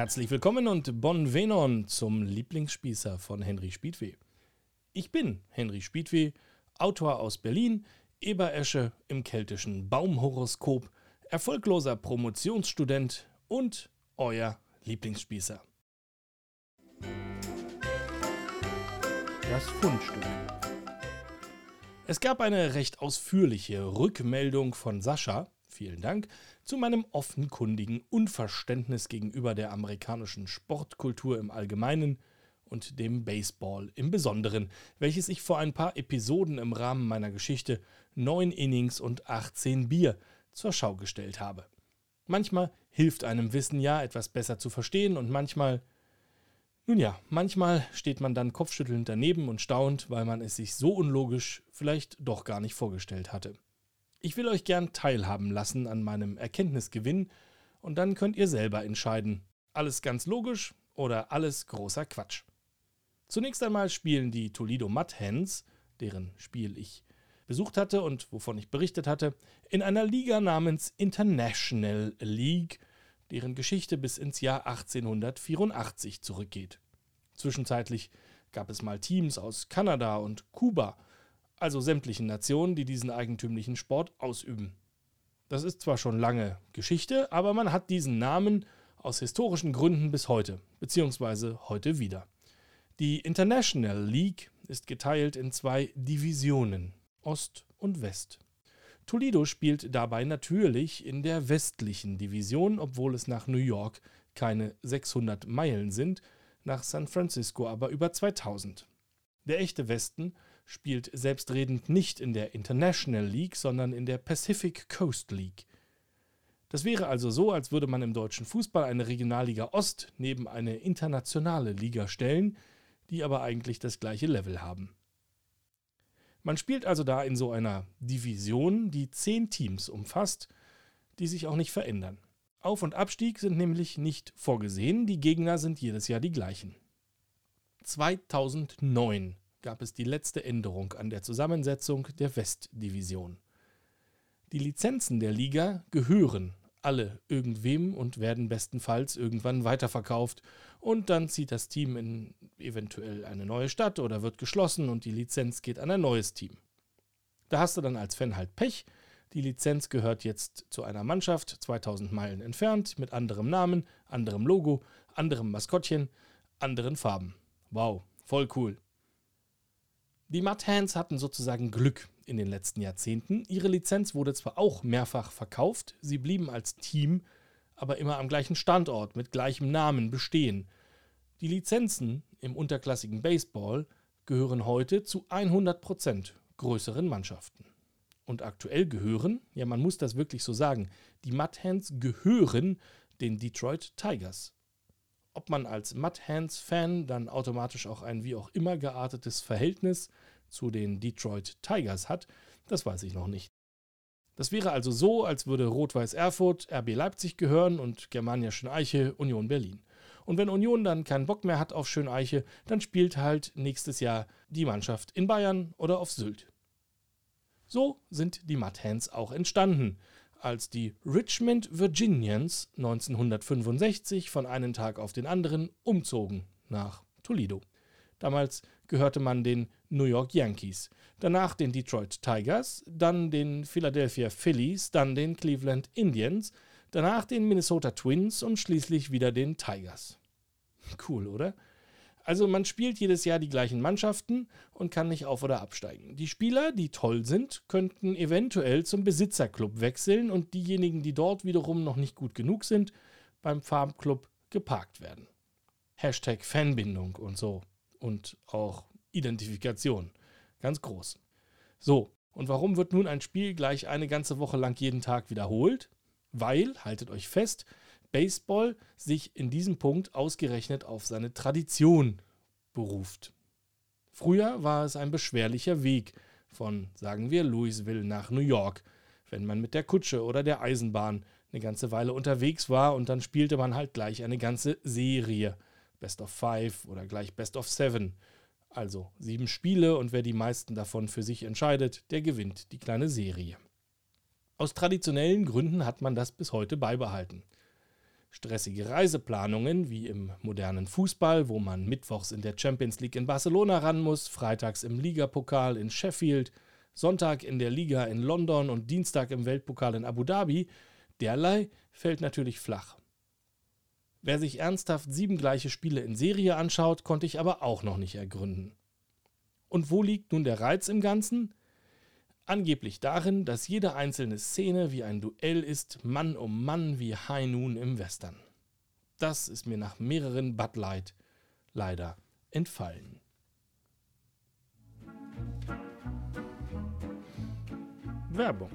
Herzlich willkommen und Bon Venon zum Lieblingsspießer von Henry Spiedweh. Ich bin Henry Spiedweh, Autor aus Berlin, Eberesche im keltischen Baumhoroskop, erfolgloser Promotionsstudent und euer Lieblingsspießer. Das Fundstück. Es gab eine recht ausführliche Rückmeldung von Sascha, vielen Dank, zu meinem offenkundigen Unverständnis gegenüber der amerikanischen Sportkultur im Allgemeinen und dem Baseball im Besonderen, welches ich vor ein paar Episoden im Rahmen meiner Geschichte 9 Innings und 18 Bier zur Schau gestellt habe. Manchmal hilft einem Wissen ja, etwas besser zu verstehen, und manchmal, nun ja, manchmal steht man dann kopfschüttelnd daneben und staunt, weil man es sich so unlogisch vielleicht doch gar nicht vorgestellt hatte. Ich will euch gern teilhaben lassen an meinem Erkenntnisgewinn und dann könnt ihr selber entscheiden. Alles ganz logisch oder alles großer Quatsch. Zunächst einmal spielen die Toledo Mud Hens, deren Spiel ich besucht hatte und wovon ich berichtet hatte, in einer Liga namens International League, deren Geschichte bis ins Jahr 1884 zurückgeht. Zwischenzeitlich gab es mal Teams aus Kanada und Kuba also sämtlichen Nationen, die diesen eigentümlichen Sport ausüben. Das ist zwar schon lange Geschichte, aber man hat diesen Namen aus historischen Gründen bis heute, beziehungsweise heute wieder. Die International League ist geteilt in zwei Divisionen, Ost und West. Toledo spielt dabei natürlich in der westlichen Division, obwohl es nach New York keine 600 Meilen sind, nach San Francisco aber über 2000. Der echte Westen spielt selbstredend nicht in der International League, sondern in der Pacific Coast League. Das wäre also so, als würde man im deutschen Fußball eine Regionalliga Ost neben eine internationale Liga stellen, die aber eigentlich das gleiche Level haben. Man spielt also da in so einer Division, die zehn Teams umfasst, die sich auch nicht verändern. Auf- und Abstieg sind nämlich nicht vorgesehen, die Gegner sind jedes Jahr die gleichen. 2009 gab es die letzte Änderung an der Zusammensetzung der Westdivision. Die Lizenzen der Liga gehören alle irgendwem und werden bestenfalls irgendwann weiterverkauft und dann zieht das Team in eventuell eine neue Stadt oder wird geschlossen und die Lizenz geht an ein neues Team. Da hast du dann als Fan halt Pech. Die Lizenz gehört jetzt zu einer Mannschaft 2000 Meilen entfernt mit anderem Namen, anderem Logo, anderem Maskottchen, anderen Farben. Wow, voll cool. Die Mud Hands hatten sozusagen Glück in den letzten Jahrzehnten. Ihre Lizenz wurde zwar auch mehrfach verkauft, sie blieben als Team aber immer am gleichen Standort mit gleichem Namen bestehen. Die Lizenzen im unterklassigen Baseball gehören heute zu 100% größeren Mannschaften. Und aktuell gehören, ja man muss das wirklich so sagen, die Mud Hands gehören den Detroit Tigers. Ob man als Mud Hands Fan dann automatisch auch ein wie auch immer geartetes Verhältnis zu den Detroit Tigers hat, das weiß ich noch nicht. Das wäre also so, als würde Rot-Weiß Erfurt RB Leipzig gehören und Germania Schöneiche Union Berlin. Und wenn Union dann keinen Bock mehr hat auf Schöneiche, dann spielt halt nächstes Jahr die Mannschaft in Bayern oder auf Sylt. So sind die Mud Hands auch entstanden als die Richmond Virginians 1965 von einem Tag auf den anderen umzogen nach Toledo. Damals gehörte man den New York Yankees, danach den Detroit Tigers, dann den Philadelphia Phillies, dann den Cleveland Indians, danach den Minnesota Twins und schließlich wieder den Tigers. Cool, oder? Also man spielt jedes Jahr die gleichen Mannschaften und kann nicht auf oder absteigen. Die Spieler, die toll sind, könnten eventuell zum Besitzerclub wechseln und diejenigen, die dort wiederum noch nicht gut genug sind, beim Farmclub geparkt werden. Hashtag Fanbindung und so. Und auch Identifikation. Ganz groß. So, und warum wird nun ein Spiel gleich eine ganze Woche lang jeden Tag wiederholt? Weil, haltet euch fest, Baseball sich in diesem Punkt ausgerechnet auf seine Tradition beruft. Früher war es ein beschwerlicher Weg von, sagen wir, Louisville nach New York, wenn man mit der Kutsche oder der Eisenbahn eine ganze Weile unterwegs war und dann spielte man halt gleich eine ganze Serie. Best of Five oder gleich Best of Seven. Also sieben Spiele und wer die meisten davon für sich entscheidet, der gewinnt die kleine Serie. Aus traditionellen Gründen hat man das bis heute beibehalten. Stressige Reiseplanungen, wie im modernen Fußball, wo man mittwochs in der Champions League in Barcelona ran muss, freitags im Ligapokal in Sheffield, Sonntag in der Liga in London und Dienstag im Weltpokal in Abu Dhabi, derlei fällt natürlich flach. Wer sich ernsthaft sieben gleiche Spiele in Serie anschaut, konnte ich aber auch noch nicht ergründen. Und wo liegt nun der Reiz im Ganzen? Angeblich darin, dass jede einzelne Szene wie ein Duell ist, Mann um Mann wie High Noon im Western. Das ist mir nach mehreren Bud Light leider entfallen. Werbung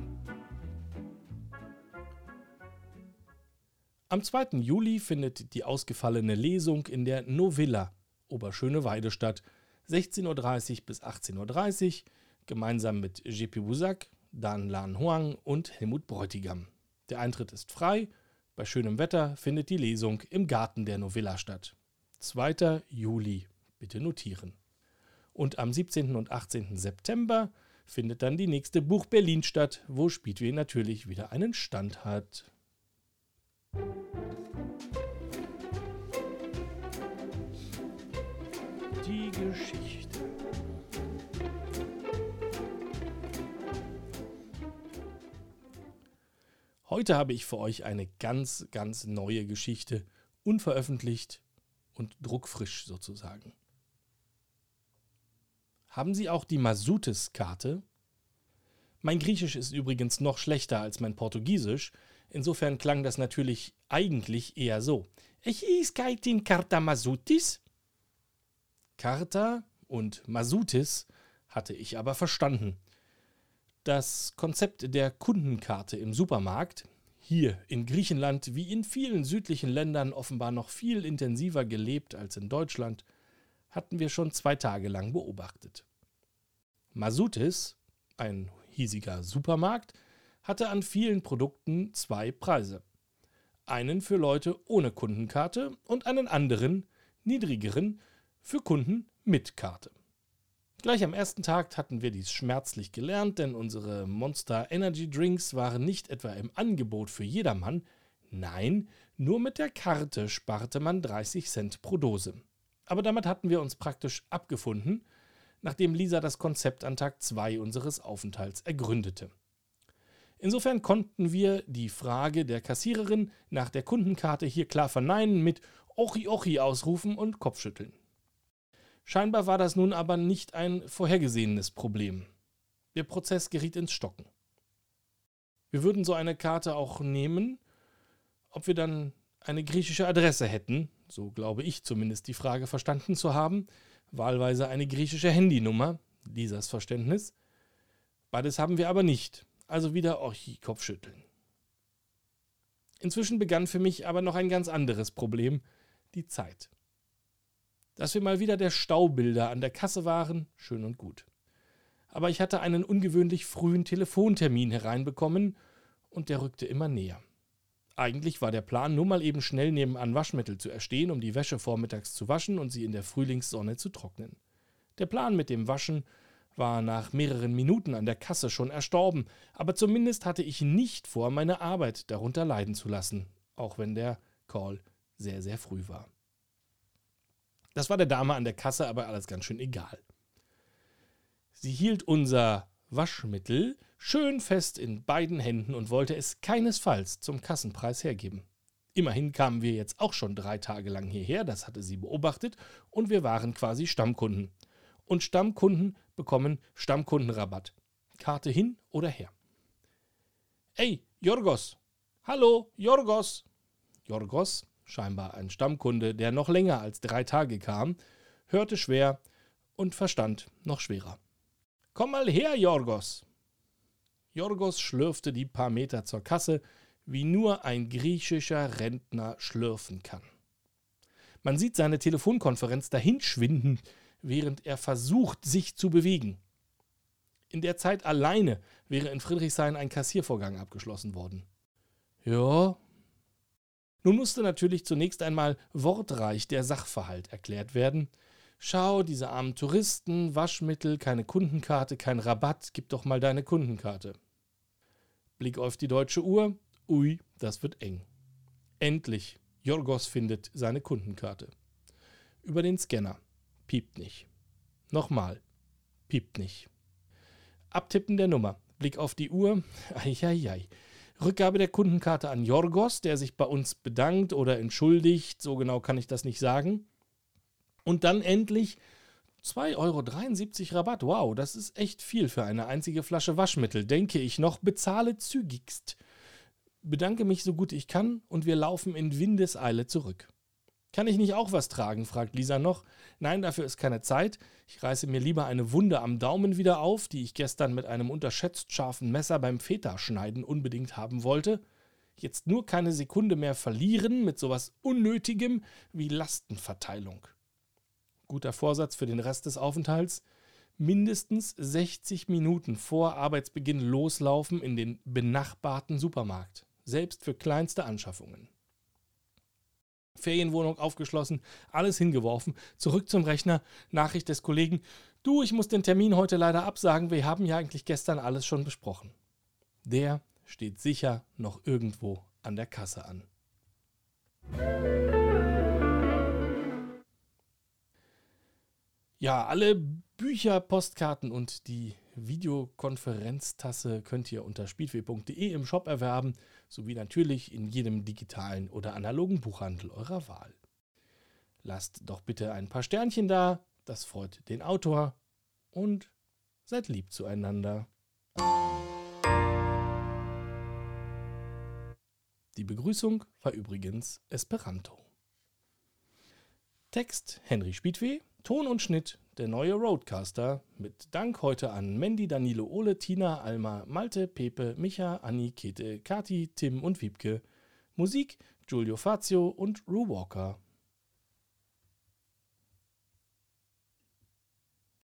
Am 2. Juli findet die ausgefallene Lesung in der Novilla Oberschöneweide statt. 16.30 Uhr bis 18.30 Uhr, gemeinsam mit JP Busak, Dan Lan Huang und Helmut Bräutigam. Der Eintritt ist frei. Bei schönem Wetter findet die Lesung im Garten der Novilla statt. 2. Juli, bitte notieren. Und am 17. und 18. September findet dann die nächste Buch Berlin statt, wo Speedway natürlich wieder einen Stand hat. Die Geschichte. Heute habe ich für euch eine ganz, ganz neue Geschichte, unveröffentlicht und druckfrisch sozusagen. Haben Sie auch die Masutes-Karte? Mein Griechisch ist übrigens noch schlechter als mein Portugiesisch, Insofern klang das natürlich eigentlich eher so. Ich is kaitin Karta Masutis? Karta und Masutis hatte ich aber verstanden. Das Konzept der Kundenkarte im Supermarkt, hier in Griechenland wie in vielen südlichen Ländern offenbar noch viel intensiver gelebt als in Deutschland, hatten wir schon zwei Tage lang beobachtet. Masutis, ein hiesiger Supermarkt, hatte an vielen Produkten zwei Preise. Einen für Leute ohne Kundenkarte und einen anderen, niedrigeren, für Kunden mit Karte. Gleich am ersten Tag hatten wir dies schmerzlich gelernt, denn unsere Monster Energy Drinks waren nicht etwa im Angebot für jedermann, nein, nur mit der Karte sparte man 30 Cent pro Dose. Aber damit hatten wir uns praktisch abgefunden, nachdem Lisa das Konzept an Tag 2 unseres Aufenthalts ergründete. Insofern konnten wir die Frage der Kassiererin nach der Kundenkarte hier klar verneinen mit Ochi Ochi ausrufen und Kopfschütteln. Scheinbar war das nun aber nicht ein vorhergesehenes Problem. Der Prozess geriet ins Stocken. Wir würden so eine Karte auch nehmen, ob wir dann eine griechische Adresse hätten, so glaube ich zumindest die Frage verstanden zu haben, wahlweise eine griechische Handynummer, Lisas Verständnis. Beides haben wir aber nicht also wieder Orchi Kopfschütteln. Inzwischen begann für mich aber noch ein ganz anderes Problem, die Zeit. Dass wir mal wieder der Staubilder an der Kasse waren, schön und gut. Aber ich hatte einen ungewöhnlich frühen Telefontermin hereinbekommen und der rückte immer näher. Eigentlich war der Plan, nur mal eben schnell nebenan Waschmittel zu erstehen, um die Wäsche vormittags zu waschen und sie in der Frühlingssonne zu trocknen. Der Plan mit dem Waschen war nach mehreren Minuten an der Kasse schon erstorben, aber zumindest hatte ich nicht vor, meine Arbeit darunter leiden zu lassen, auch wenn der Call sehr, sehr früh war. Das war der Dame an der Kasse aber alles ganz schön egal. Sie hielt unser Waschmittel schön fest in beiden Händen und wollte es keinesfalls zum Kassenpreis hergeben. Immerhin kamen wir jetzt auch schon drei Tage lang hierher, das hatte sie beobachtet, und wir waren quasi Stammkunden und Stammkunden bekommen Stammkundenrabatt. Karte hin oder her. Ey, Jorgos! Hallo, Jorgos! Jorgos, scheinbar ein Stammkunde, der noch länger als drei Tage kam, hörte schwer und verstand noch schwerer. Komm mal her, Jorgos! Jorgos schlürfte die paar Meter zur Kasse, wie nur ein griechischer Rentner schlürfen kann. Man sieht seine Telefonkonferenz dahinschwinden, während er versucht, sich zu bewegen. In der Zeit alleine wäre in Friedrichshain ein Kassiervorgang abgeschlossen worden. Ja. Nun musste natürlich zunächst einmal wortreich der Sachverhalt erklärt werden. Schau, diese armen Touristen, Waschmittel, keine Kundenkarte, kein Rabatt, gib doch mal deine Kundenkarte. Blick auf die deutsche Uhr. Ui, das wird eng. Endlich Jorgos findet seine Kundenkarte. Über den Scanner. Piept nicht. Nochmal. Piept nicht. Abtippen der Nummer. Blick auf die Uhr. Eieiei. Rückgabe der Kundenkarte an Jorgos, der sich bei uns bedankt oder entschuldigt. So genau kann ich das nicht sagen. Und dann endlich 2,73 Euro Rabatt. Wow, das ist echt viel für eine einzige Flasche Waschmittel, denke ich noch. Bezahle zügigst. Bedanke mich so gut ich kann und wir laufen in Windeseile zurück. Kann ich nicht auch was tragen? fragt Lisa noch. Nein, dafür ist keine Zeit. Ich reiße mir lieber eine Wunde am Daumen wieder auf, die ich gestern mit einem unterschätzt scharfen Messer beim Feta-Schneiden unbedingt haben wollte. Jetzt nur keine Sekunde mehr verlieren mit sowas Unnötigem wie Lastenverteilung. Guter Vorsatz für den Rest des Aufenthalts. Mindestens 60 Minuten vor Arbeitsbeginn loslaufen in den benachbarten Supermarkt. Selbst für kleinste Anschaffungen. Ferienwohnung aufgeschlossen, alles hingeworfen, zurück zum Rechner, Nachricht des Kollegen, du, ich muss den Termin heute leider absagen, wir haben ja eigentlich gestern alles schon besprochen. Der steht sicher noch irgendwo an der Kasse an. Ja, alle Bücher, Postkarten und die Videokonferenztasse könnt ihr unter speedway.de im Shop erwerben, sowie natürlich in jedem digitalen oder analogen Buchhandel eurer Wahl. Lasst doch bitte ein paar Sternchen da, das freut den Autor und seid lieb zueinander. Die Begrüßung war übrigens Esperanto. Text Henry Spiedweh, Ton und Schnitt der neue Roadcaster. Mit Dank heute an Mandy, Danilo, Ole, Tina, Alma, Malte, Pepe, Micha, Anni, Kete, Kati, Tim und Wiebke. Musik Giulio Fazio und Rue Walker.